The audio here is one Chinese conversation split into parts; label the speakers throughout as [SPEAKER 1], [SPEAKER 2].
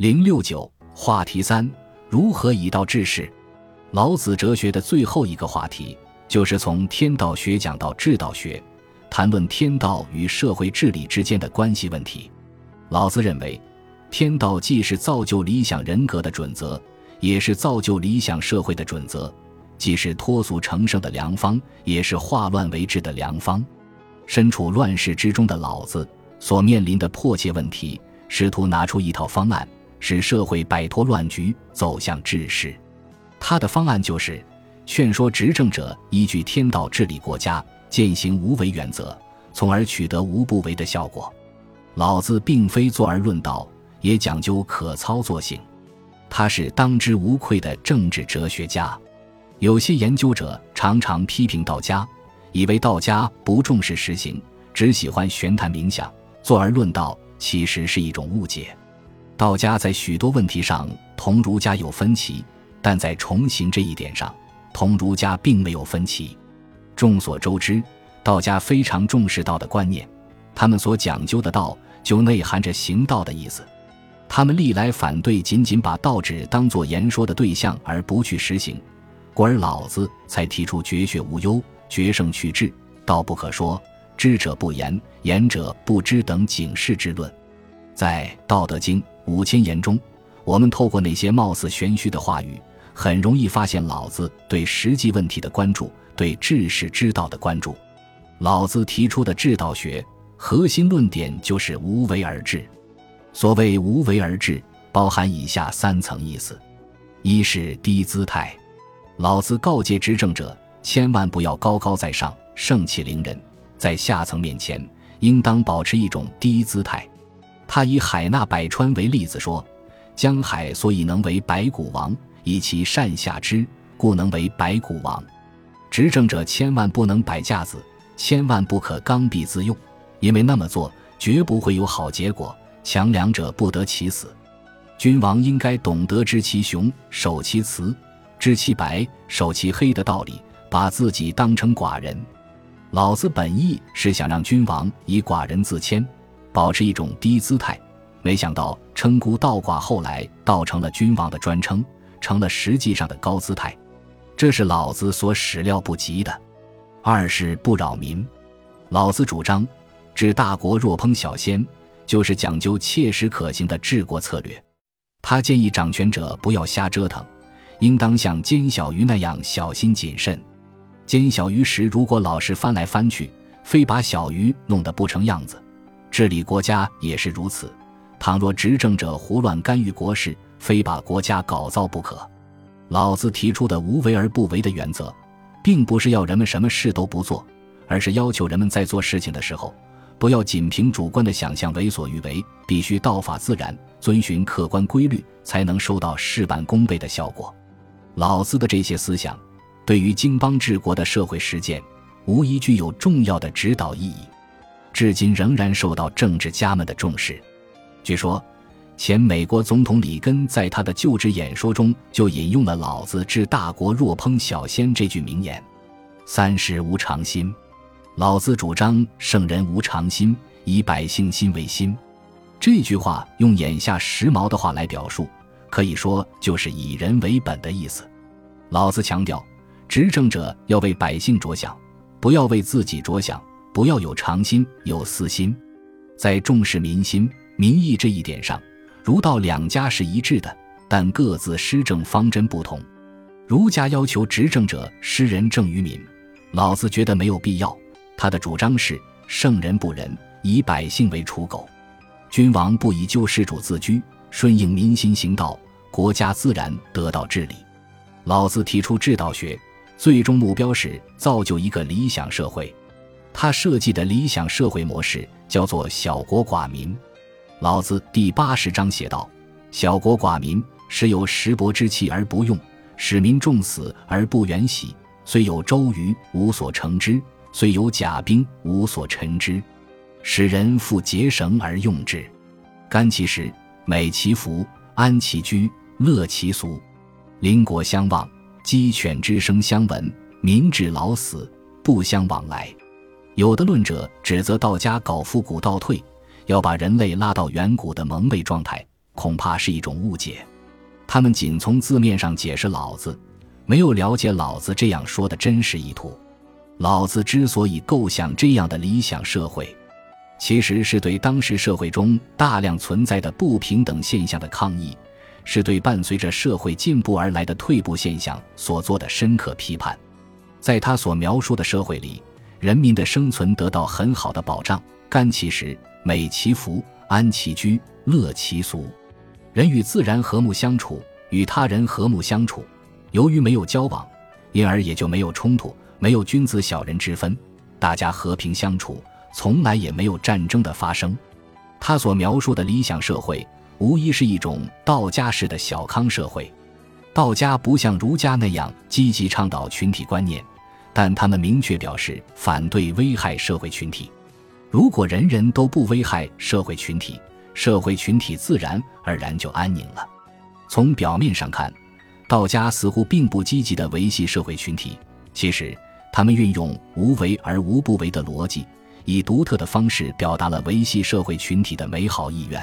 [SPEAKER 1] 零六九话题三：如何以道治世？老子哲学的最后一个话题，就是从天道学讲到治道学，谈论天道与社会治理之间的关系问题。老子认为，天道既是造就理想人格的准则，也是造就理想社会的准则；既是脱俗成圣的良方，也是化乱为治的良方。身处乱世之中的老子，所面临的迫切问题，试图拿出一套方案，使社会摆脱乱局，走向治世。他的方案就是劝说执政者依据天道治理国家，践行无为原则，从而取得无不为的效果。老子并非坐而论道，也讲究可操作性。他是当之无愧的政治哲学家。有些研究者常常批评道家，以为道家不重视实行，只喜欢玄谈冥想，坐而论道，其实是一种误解。道家在许多问题上同儒家有分歧。但在重行这一点上，同儒家并没有分歧。众所周知，道家非常重视道的观念，他们所讲究的道就内含着行道的意思。他们历来反对仅仅把道旨当作言说的对象而不去实行，故而老子才提出“绝学无忧，决胜去智，道不可说，知者不言，言者不知”等警示之论。在《道德经》五千言中，我们透过那些貌似玄虚的话语。很容易发现老子对实际问题的关注，对治世之道的关注。老子提出的治道学核心论点就是无为而治。所谓无为而治，包含以下三层意思：一是低姿态。老子告诫执政者，千万不要高高在上、盛气凌人，在下层面前应当保持一种低姿态。他以海纳百川为例子说，江海所以能为百谷王。以其善下之，故能为百谷王。执政者千万不能摆架子，千万不可刚愎自用，因为那么做绝不会有好结果。强梁者不得其死。君王应该懂得知其雄，守其雌；知其白，守其黑的道理，把自己当成寡人。老子本意是想让君王以寡人自谦，保持一种低姿态，没想到称孤道寡，后来倒成了君王的专称。成了实际上的高姿态，这是老子所始料不及的。二是不扰民，老子主张治大国若烹小鲜，就是讲究切实可行的治国策略。他建议掌权者不要瞎折腾，应当像煎小鱼那样小心谨慎。煎小鱼时，如果老是翻来翻去，非把小鱼弄得不成样子，治理国家也是如此。倘若执政者胡乱干预国事，非把国家搞糟不可。老子提出的无为而不为的原则，并不是要人们什么事都不做，而是要求人们在做事情的时候，不要仅凭主观的想象为所欲为，必须道法自然，遵循客观规律，才能收到事半功倍的效果。老子的这些思想，对于经邦治国的社会实践，无疑具有重要的指导意义，至今仍然受到政治家们的重视。据说。前美国总统里根在他的就职演说中就引用了老子“治大国若烹小鲜”这句名言。三是无常心，老子主张圣人无常心，以百姓心为心。这句话用眼下时髦的话来表述，可以说就是以人为本的意思。老子强调，执政者要为百姓着想，不要为自己着想，不要有常心有私心，在重视民心民意这一点上。儒道两家是一致的，但各自施政方针不同。儒家要求执政者施仁政于民，老子觉得没有必要。他的主张是圣人不仁，以百姓为刍狗。君王不以救世主自居，顺应民心行道，国家自然得到治理。老子提出治道学，最终目标是造就一个理想社会。他设计的理想社会模式叫做小国寡民。老子第八十章写道：“小国寡民，时有石帛之气而不用，使民重死而不远徙。虽有周瑜，无所成之；虽有甲兵，无所陈之。使人复结绳而用之，甘其食，美其服，安其居，乐其俗。邻国相望，鸡犬之声相闻，民至老死不相往来。”有的论者指责道家搞复古倒退。要把人类拉到远古的蒙昧状态，恐怕是一种误解。他们仅从字面上解释老子，没有了解老子这样说的真实意图。老子之所以构想这样的理想社会，其实是对当时社会中大量存在的不平等现象的抗议，是对伴随着社会进步而来的退步现象所做的深刻批判。在他所描述的社会里，人民的生存得到很好的保障，甘其食，美其服，安其居，乐其俗。人与自然和睦相处，与他人和睦相处。由于没有交往，因而也就没有冲突。没有君子小人之分，大家和平相处，从来也没有战争的发生。他所描述的理想社会，无疑是一种道家式的小康社会。道家不像儒家那样积极倡导群体观念，但他们明确表示反对危害社会群体。如果人人都不危害社会群体，社会群体自然而然就安宁了。从表面上看，道家似乎并不积极地维系社会群体，其实。他们运用无为而无不为的逻辑，以独特的方式表达了维系社会群体的美好意愿。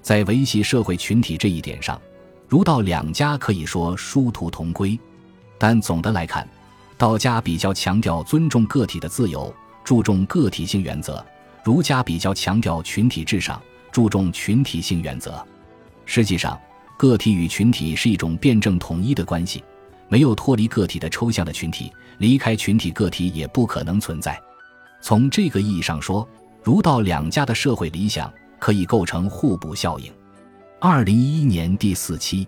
[SPEAKER 1] 在维系社会群体这一点上，儒道两家可以说殊途同归。但总的来看，道家比较强调尊重个体的自由，注重个体性原则；儒家比较强调群体至上，注重群体性原则。实际上，个体与群体是一种辩证统一的关系。没有脱离个体的抽象的群体，离开群体个体也不可能存在。从这个意义上说，儒道两家的社会理想可以构成互补效应。二零一一年第四期。